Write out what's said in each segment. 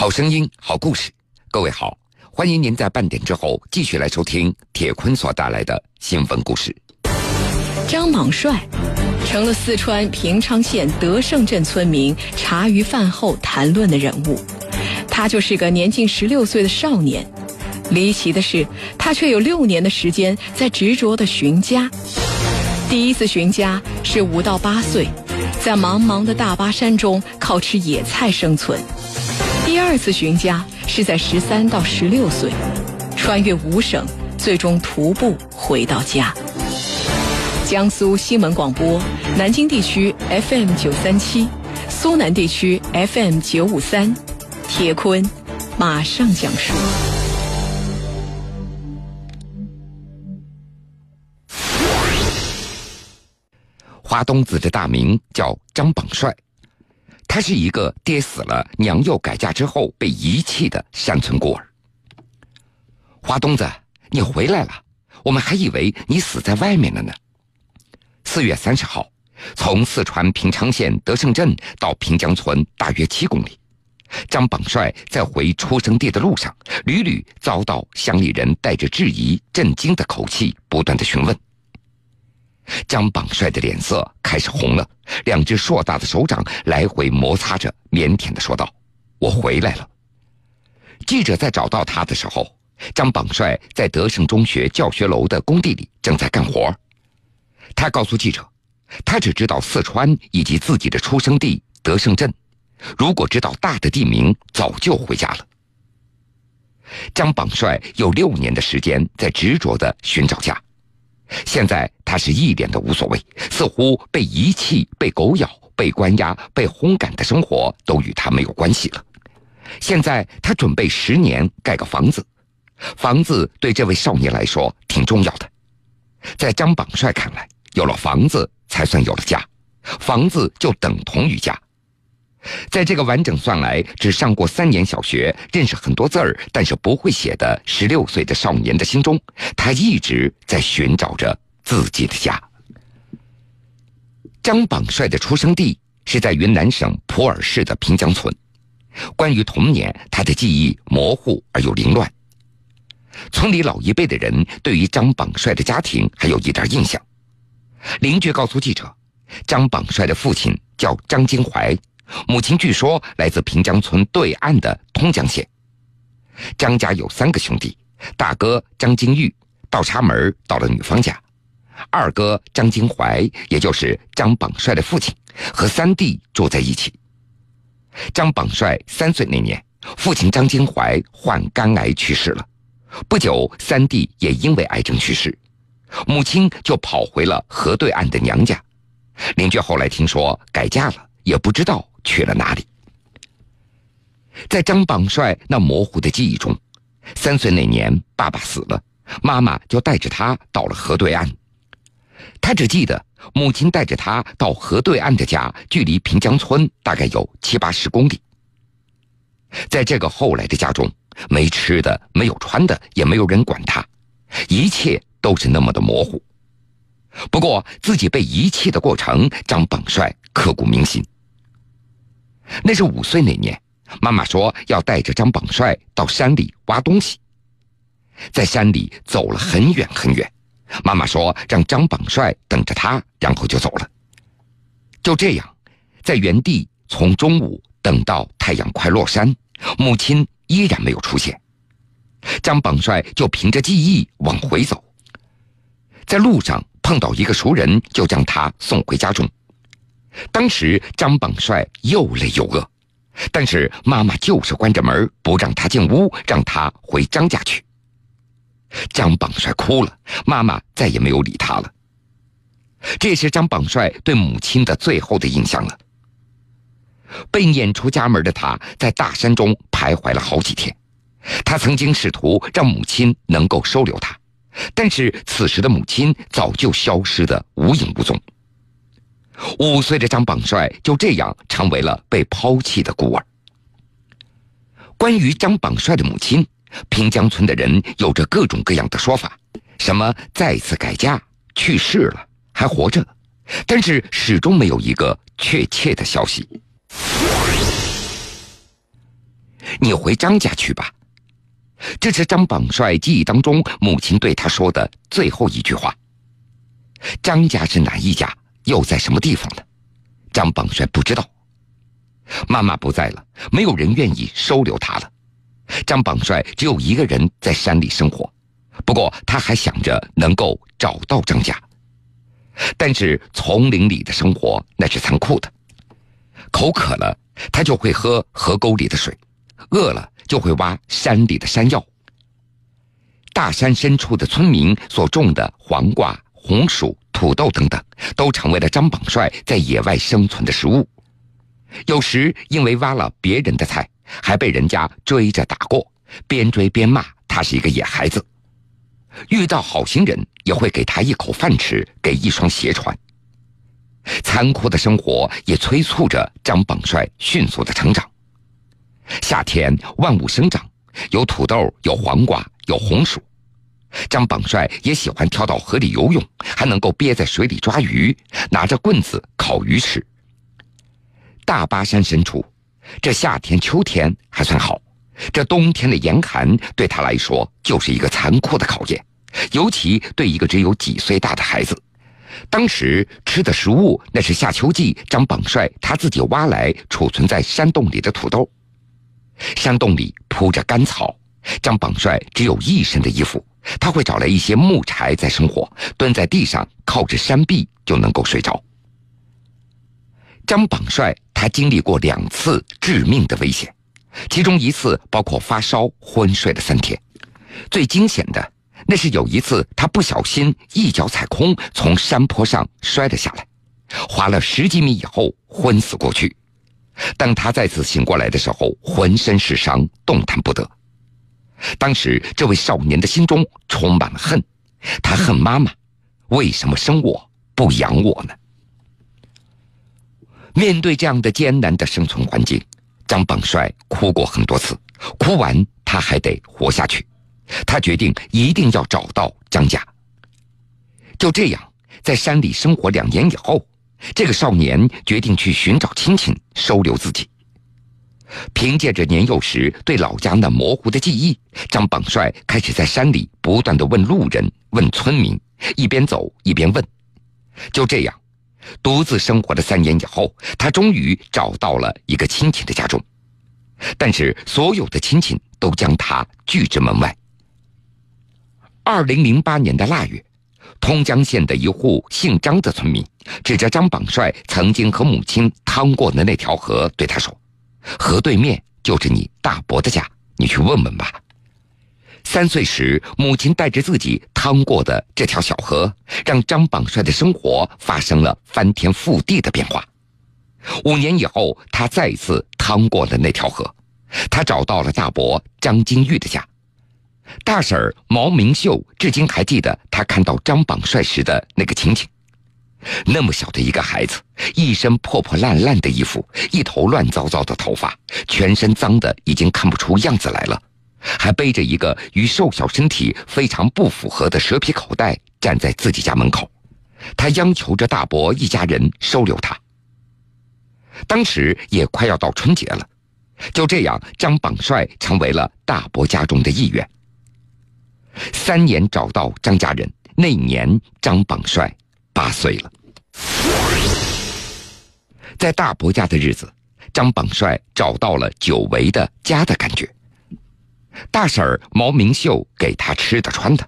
好声音，好故事。各位好，欢迎您在半点之后继续来收听铁坤所带来的新闻故事。张莽帅成了四川平昌县德胜镇村民茶余饭后谈论的人物。他就是个年近十六岁的少年。离奇的是，他却有六年的时间在执着的寻家。第一次寻家是五到八岁，在茫茫的大巴山中靠吃野菜生存。第二次寻家是在十三到十六岁，穿越五省，最终徒步回到家。江苏新闻广播，南京地区 FM 九三七，苏南地区 FM 九五三，铁坤马上讲述。花东子的大名叫张榜帅。他是一个爹死了娘又改嫁之后被遗弃的山村孤儿。花东子，你回来了，我们还以为你死在外面了呢。四月三十号，从四川平昌县德胜镇到平江村大约七公里，张榜帅在回出生地的路上，屡屡遭到乡里人带着质疑、震惊的口气不断的询问。张榜帅的脸色开始红了，两只硕大的手掌来回摩擦着，腼腆的说道：“我回来了。”记者在找到他的时候，张榜帅在德胜中学教学楼的工地里正在干活。他告诉记者，他只知道四川以及自己的出生地德胜镇，如果知道大的地名，早就回家了。张榜帅有六年的时间在执着的寻找家。现在他是一点都无所谓，似乎被遗弃、被狗咬、被关押、被轰赶的生活都与他没有关系了。现在他准备十年盖个房子，房子对这位少年来说挺重要的。在张榜帅看来，有了房子才算有了家，房子就等同于家。在这个完整算来只上过三年小学、认识很多字儿，但是不会写的十六岁的少年的心中，他一直在寻找着自己的家。张榜帅的出生地是在云南省普洱市的平江村。关于童年，他的记忆模糊而又凌乱。村里老一辈的人对于张榜帅的家庭还有一点印象。邻居告诉记者，张榜帅的父亲叫张金怀。母亲据说来自平江村对岸的通江县。张家有三个兄弟，大哥张金玉倒插门到了女方家，二哥张金怀，也就是张榜帅的父亲，和三弟住在一起。张榜帅三岁那年，父亲张金怀患肝癌去世了，不久三弟也因为癌症去世，母亲就跑回了河对岸的娘家。邻居后来听说改嫁了，也不知道。去了哪里？在张榜帅那模糊的记忆中，三岁那年爸爸死了，妈妈就带着他到了河对岸。他只记得母亲带着他到河对岸的家，距离平江村大概有七八十公里。在这个后来的家中，没吃的，没有穿的，也没有人管他，一切都是那么的模糊。不过自己被遗弃的过程，张榜帅刻骨铭心。那是五岁那年，妈妈说要带着张榜帅到山里挖东西。在山里走了很远很远，妈妈说让张榜帅等着他，然后就走了。就这样，在原地从中午等到太阳快落山，母亲依然没有出现。张榜帅就凭着记忆往回走，在路上碰到一个熟人，就将他送回家中。当时张榜帅又累又饿，但是妈妈就是关着门不让他进屋，让他回张家去。张榜帅哭了，妈妈再也没有理他了。这是张榜帅对母亲的最后的印象了。被撵出家门的他，在大山中徘徊了好几天。他曾经试图让母亲能够收留他，但是此时的母亲早就消失的无影无踪。五岁的张榜帅就这样成为了被抛弃的孤儿。关于张榜帅的母亲，平江村的人有着各种各样的说法，什么再次改嫁、去世了、还活着，但是始终没有一个确切的消息。你回张家去吧。”这是张榜帅记忆当中母亲对他说的最后一句话。张家是哪一家？又在什么地方呢？张榜帅不知道。妈妈不在了，没有人愿意收留他了。张榜帅只有一个人在山里生活，不过他还想着能够找到张家。但是丛林里的生活那是残酷的，口渴了他就会喝河沟里的水，饿了就会挖山里的山药。大山深处的村民所种的黄瓜、红薯、土豆等等，都成为了张榜帅在野外生存的食物。有时因为挖了别人的菜，还被人家追着打过，边追边骂他是一个野孩子。遇到好心人，也会给他一口饭吃，给一双鞋穿。残酷的生活也催促着张榜帅迅速的成长。夏天万物生长，有土豆，有黄瓜，有红薯。张榜帅也喜欢跳到河里游泳，还能够憋在水里抓鱼，拿着棍子烤鱼吃。大巴山深处，这夏天、秋天还算好，这冬天的严寒对他来说就是一个残酷的考验，尤其对一个只有几岁大的孩子。当时吃的食物那是夏秋季张榜帅他自己挖来储存在山洞里的土豆。山洞里铺着干草，张榜帅只有一身的衣服，他会找来一些木柴在生火，蹲在地上靠着山壁就能够睡着。张榜帅。他经历过两次致命的危险，其中一次包括发烧、昏睡了三天。最惊险的，那是有一次他不小心一脚踩空，从山坡上摔了下来，滑了十几米以后昏死过去。当他再次醒过来的时候，浑身是伤，动弹不得。当时这位少年的心中充满了恨，他恨妈妈，为什么生我不养我呢？面对这样的艰难的生存环境，张榜帅哭过很多次。哭完，他还得活下去。他决定一定要找到张家。就这样，在山里生活两年以后，这个少年决定去寻找亲戚，收留自己。凭借着年幼时对老家那模糊的记忆，张榜帅开始在山里不断的问路人、问村民，一边走一边问。就这样。独自生活了三年以后，他终于找到了一个亲戚的家中，但是所有的亲戚都将他拒之门外。二零零八年的腊月，通江县的一户姓张的村民指着张榜帅曾经和母亲趟过的那条河，对他说：“河对面就是你大伯的家，你去问问吧。”三岁时，母亲带着自己趟过的这条小河，让张榜帅的生活发生了翻天覆地的变化。五年以后，他再次趟过了那条河，他找到了大伯张金玉的家。大婶毛明秀至今还记得他看到张榜帅时的那个情景：那么小的一个孩子，一身破破烂烂的衣服，一头乱糟糟的头发，全身脏的已经看不出样子来了。还背着一个与瘦小身体非常不符合的蛇皮口袋，站在自己家门口，他央求着大伯一家人收留他。当时也快要到春节了，就这样，张榜帅成为了大伯家中的一员。三年找到张家人，那年张榜帅八岁了。在大伯家的日子，张榜帅找到了久违的家的感觉。大婶毛明秀给他吃的穿的，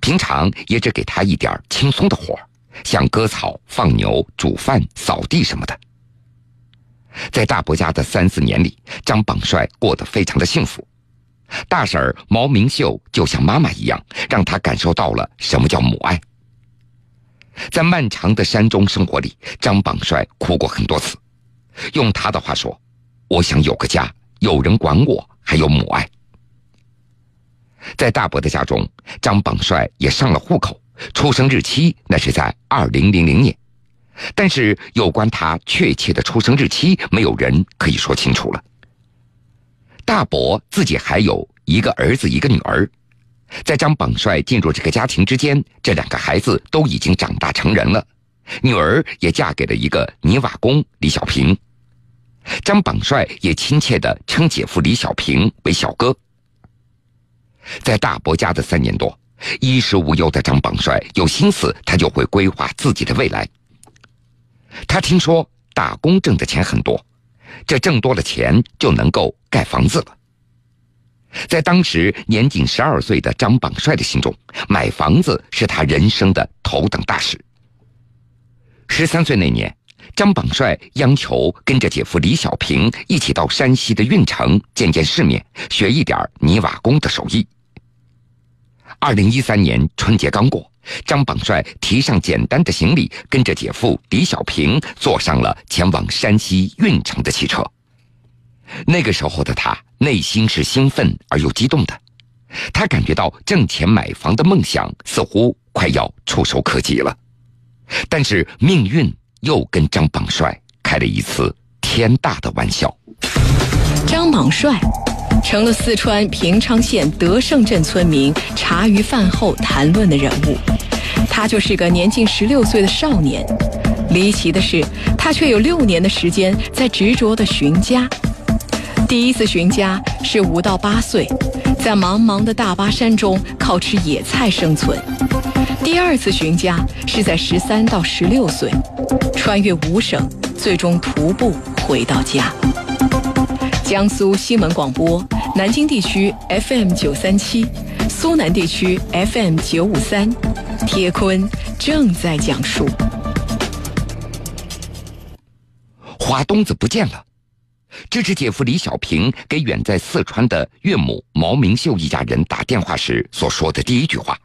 平常也只给他一点轻松的活像割草、放牛、煮饭、扫地什么的。在大伯家的三四年里，张榜帅过得非常的幸福。大婶毛明秀就像妈妈一样，让他感受到了什么叫母爱。在漫长的山中生活里，张榜帅哭过很多次。用他的话说：“我想有个家，有人管我，还有母爱。”在大伯的家中，张榜帅也上了户口，出生日期那是在二零零零年，但是有关他确切的出生日期，没有人可以说清楚了。大伯自己还有一个儿子，一个女儿，在张榜帅进入这个家庭之间，这两个孩子都已经长大成人了，女儿也嫁给了一个泥瓦工李小平。张榜帅也亲切地称姐夫李小平为小哥。在大伯家的三年多，衣食无忧的张榜帅有心思，他就会规划自己的未来。他听说打工挣的钱很多，这挣多了钱就能够盖房子了。在当时年仅十二岁的张榜帅的心中，买房子是他人生的头等大事。十三岁那年，张榜帅央求跟着姐夫李小平一起到山西的运城见见世面，学一点泥瓦工的手艺。二零一三年春节刚过，张榜帅提上简单的行李，跟着姐夫李小平坐上了前往山西运城的汽车。那个时候的他内心是兴奋而又激动的，他感觉到挣钱买房的梦想似乎快要触手可及了，但是命运又跟张榜帅开了一次天大的玩笑。张榜帅成了四川平昌县德胜镇村民茶余饭后谈论的人物，他就是个年近十六岁的少年。离奇的是，他却有六年的时间在执着的寻家。第一次寻家是五到八岁，在茫茫的大巴山中靠吃野菜生存；第二次寻家是在十三到十六岁，穿越五省，最终徒步回到家。江苏新闻广播，南京地区 FM 九三七，苏南地区 FM 九五三，铁坤正在讲述。花东子不见了。这是姐夫李小平给远在四川的岳母毛明秀一家人打电话时所说的第一句话。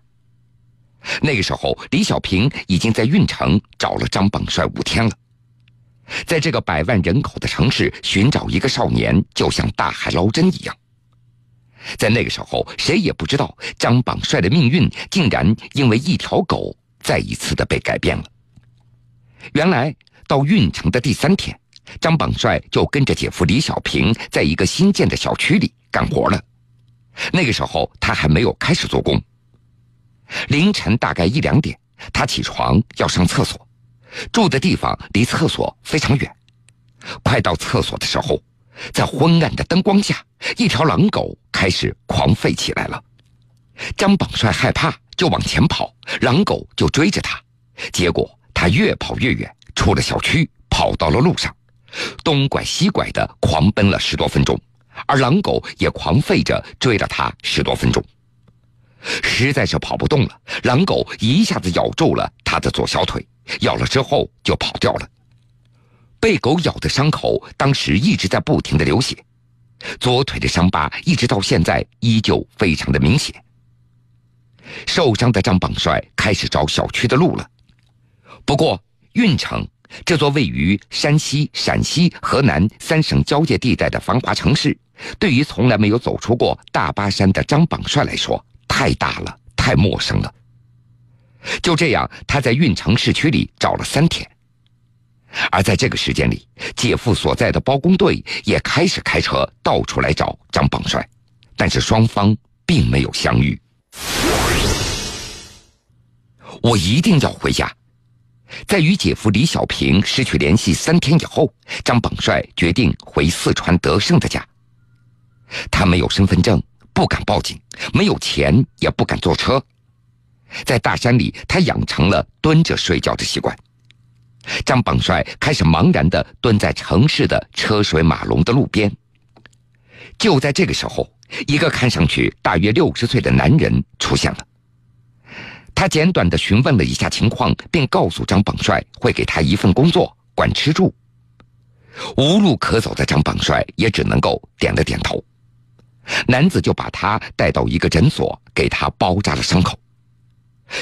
那个时候，李小平已经在运城找了张榜帅五天了。在这个百万人口的城市寻找一个少年，就像大海捞针一样。在那个时候，谁也不知道张榜帅的命运竟然因为一条狗再一次的被改变了。原来，到运城的第三天。张榜帅就跟着姐夫李小平在一个新建的小区里干活了。那个时候他还没有开始做工。凌晨大概一两点，他起床要上厕所，住的地方离厕所非常远。快到厕所的时候，在昏暗的灯光下，一条狼狗开始狂吠起来了。张榜帅害怕，就往前跑，狼狗就追着他。结果他越跑越远，出了小区，跑到了路上。东拐西拐的狂奔了十多分钟，而狼狗也狂吠着追了他十多分钟，实在是跑不动了。狼狗一下子咬住了他的左小腿，咬了之后就跑掉了。被狗咬的伤口当时一直在不停的流血，左腿的伤疤一直到现在依旧非常的明显。受伤的张榜帅开始找小区的路了，不过运城。这座位于山西、陕西、河南三省交界地带的繁华城市，对于从来没有走出过大巴山的张榜帅来说，太大了，太陌生了。就这样，他在运城市区里找了三天。而在这个时间里，姐夫所在的包工队也开始开车到处来找张榜帅，但是双方并没有相遇。我一定要回家。在与姐夫李小平失去联系三天以后，张榜帅决定回四川德胜的家。他没有身份证，不敢报警；没有钱，也不敢坐车。在大山里，他养成了蹲着睡觉的习惯。张榜帅开始茫然地蹲在城市的车水马龙的路边。就在这个时候，一个看上去大约六十岁的男人出现了。他简短的询问了一下情况，并告诉张榜帅会给他一份工作，管吃住。无路可走的张榜帅也只能够点了点头。男子就把他带到一个诊所，给他包扎了伤口。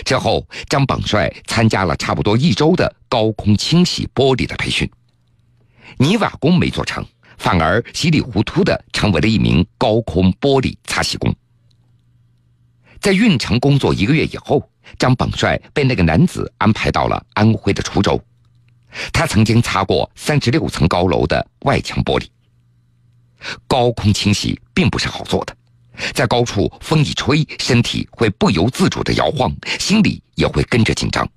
之后，张榜帅参加了差不多一周的高空清洗玻璃的培训。泥瓦工没做成，反而稀里糊涂的成为了一名高空玻璃擦洗工。在运城工作一个月以后。张榜帅被那个男子安排到了安徽的滁州，他曾经擦过三十六层高楼的外墙玻璃。高空清洗并不是好做的，在高处风一吹，身体会不由自主的摇晃，心里也会跟着紧张。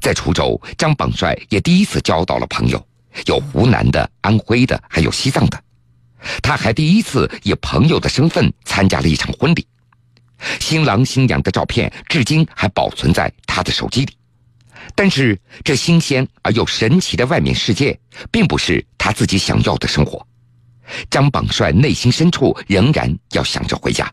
在滁州，张榜帅也第一次交到了朋友，有湖南的、安徽的，还有西藏的。他还第一次以朋友的身份参加了一场婚礼，新郎新娘的照片至今还保存在他的手机里。但是，这新鲜而又神奇的外面世界，并不是他自己想要的生活。张榜帅内心深处仍然要想着回家。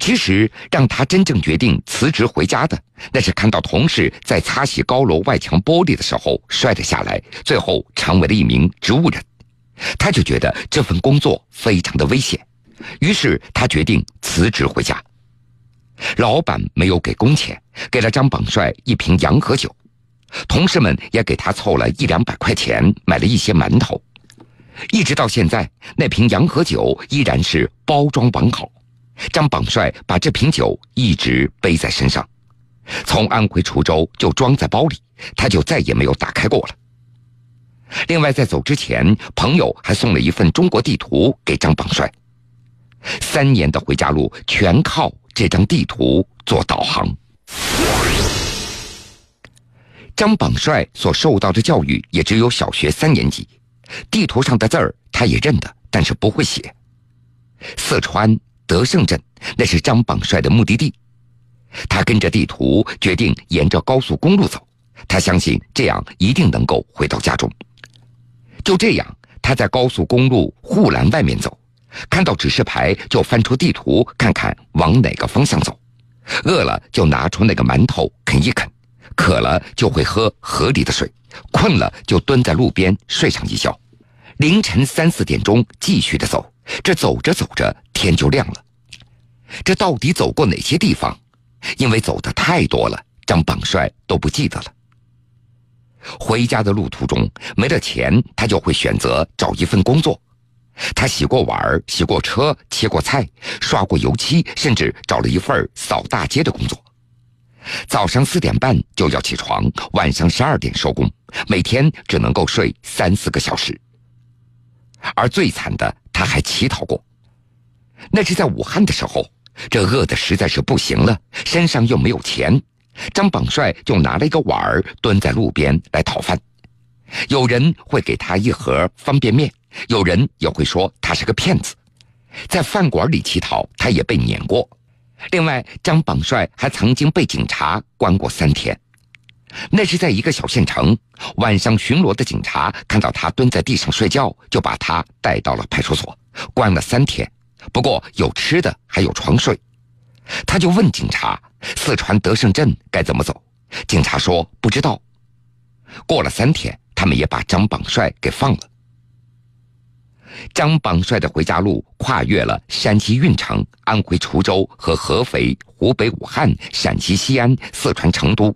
其实，让他真正决定辞职回家的，那是看到同事在擦洗高楼外墙玻璃的时候摔了下来，最后成为了一名植物人。他就觉得这份工作非常的危险，于是他决定辞职回家。老板没有给工钱，给了张榜帅一瓶洋河酒，同事们也给他凑了一两百块钱，买了一些馒头。一直到现在，那瓶洋河酒依然是包装完好。张榜帅把这瓶酒一直背在身上，从安徽滁州就装在包里，他就再也没有打开过了。另外，在走之前，朋友还送了一份中国地图给张榜帅。三年的回家路全靠这张地图做导航。张榜帅所受到的教育也只有小学三年级，地图上的字儿他也认得，但是不会写。四川德胜镇，那是张榜帅的目的地。他跟着地图决定沿着高速公路走，他相信这样一定能够回到家中。就这样，他在高速公路护栏外面走，看到指示牌就翻出地图看看往哪个方向走。饿了就拿出那个馒头啃一啃，渴了就会喝河里的水，困了就蹲在路边睡上一觉。凌晨三四点钟继续的走，这走着走着天就亮了。这到底走过哪些地方？因为走的太多了，张榜帅都不记得了。回家的路途中没了钱，他就会选择找一份工作。他洗过碗、洗过车、切过菜、刷过油漆，甚至找了一份扫大街的工作。早上四点半就要起床，晚上十二点收工，每天只能够睡三四个小时。而最惨的，他还乞讨过。那是在武汉的时候，这饿的实在是不行了，身上又没有钱，张榜帅就拿了一个碗儿，蹲在路边来讨饭。有人会给他一盒方便面。有人也会说他是个骗子，在饭馆里乞讨，他也被撵过。另外，张榜帅还曾经被警察关过三天，那是在一个小县城，晚上巡逻的警察看到他蹲在地上睡觉，就把他带到了派出所，关了三天。不过有吃的，还有床睡。他就问警察：“四川德胜镇该怎么走？”警察说：“不知道。”过了三天，他们也把张榜帅给放了。张榜帅的回家路跨越了山西运城、安徽滁州和合肥、湖北武汉、陕西西安、四川成都。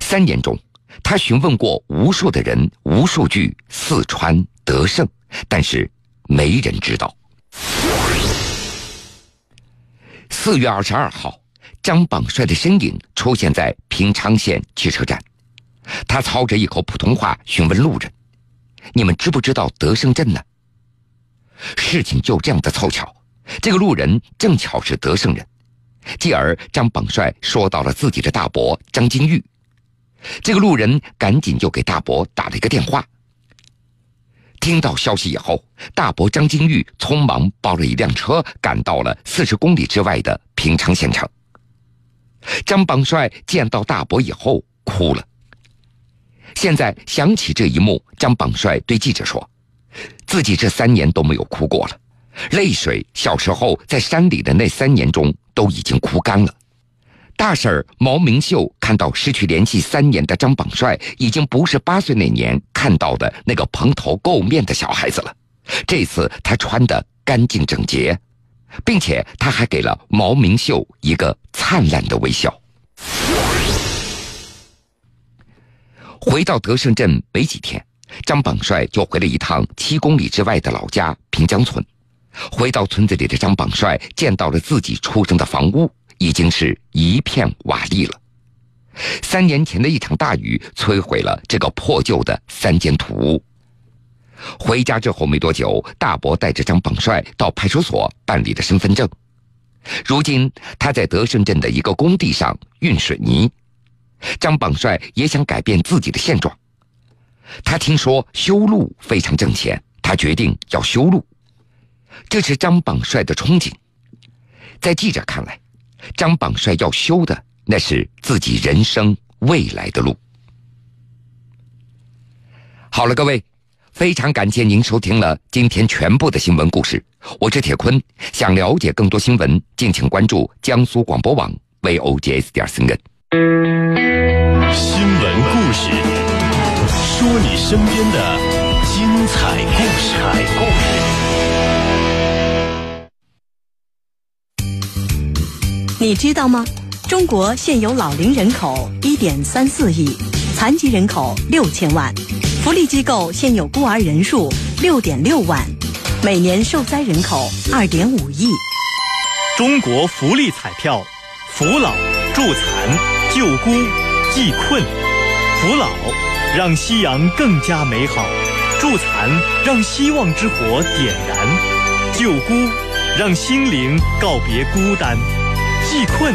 三年中，他询问过无数的人，无数句四川德胜，但是没人知道。四月二十二号，张榜帅的身影出现在平昌县汽车站，他操着一口普通话询问路人。你们知不知道德胜镇呢？事情就这样的凑巧，这个路人正巧是德胜人，继而张榜帅说到了自己的大伯张金玉，这个路人赶紧就给大伯打了一个电话。听到消息以后，大伯张金玉匆忙包了一辆车，赶到了四十公里之外的平昌县城。张榜帅见到大伯以后哭了。现在想起这一幕，张榜帅对记者说：“自己这三年都没有哭过了，泪水小时候在山里的那三年中都已经哭干了。”大婶毛明秀看到失去联系三年的张榜帅，已经不是八岁那年看到的那个蓬头垢面的小孩子了。这次他穿得干净整洁，并且他还给了毛明秀一个灿烂的微笑。回到德胜镇没几天，张榜帅就回了一趟七公里之外的老家平江村。回到村子里的张榜帅见到了自己出生的房屋，已经是一片瓦砾了。三年前的一场大雨摧毁了这个破旧的三间土屋。回家之后没多久，大伯带着张榜帅到派出所办理了身份证。如今他在德胜镇的一个工地上运水泥。张榜帅也想改变自己的现状。他听说修路非常挣钱，他决定要修路。这是张榜帅的憧憬。在记者看来，张榜帅要修的那是自己人生未来的路。好了，各位，非常感谢您收听了今天全部的新闻故事。我是铁坤，想了解更多新闻，敬请关注江苏广播网 vogs 点 cn。新闻故事，说你身边的精彩故事。你知道吗？中国现有老龄人口一点三四亿，残疾人口六千万，福利机构现有孤儿人数六点六万，每年受灾人口二点五亿。中国福利彩票，扶老、助残、救孤。济困，扶老，让夕阳更加美好；助残，让希望之火点燃；救孤，让心灵告别孤单；济困，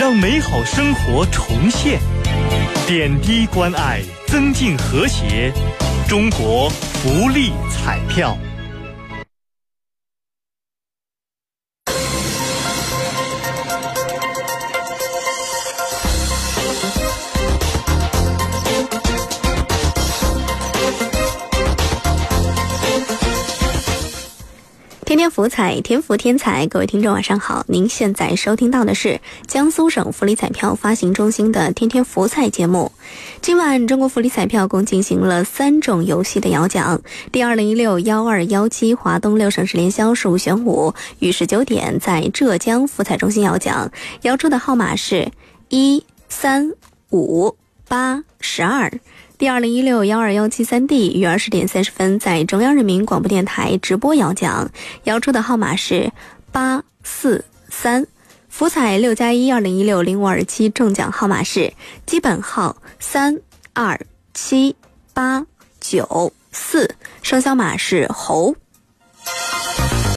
让美好生活重现。点滴关爱，增进和谐。中国福利彩票。福彩，天福天彩，各位听众晚上好！您现在收听到的是江苏省福利彩票发行中心的天天福彩节目。今晚中国福利彩票共进行了三种游戏的摇奖。第二零一六幺二幺七华东六省市联销十五选五于十九点在浙江福彩中心摇奖，摇出的号码是一三五八十二。第二零一六幺二幺七三 D 于二十点三十分在中央人民广播电台直播摇奖，摇出的号码是八四三。福彩六加一二零一六零五二七中奖号码是基本号三二七八九四，生肖码是猴。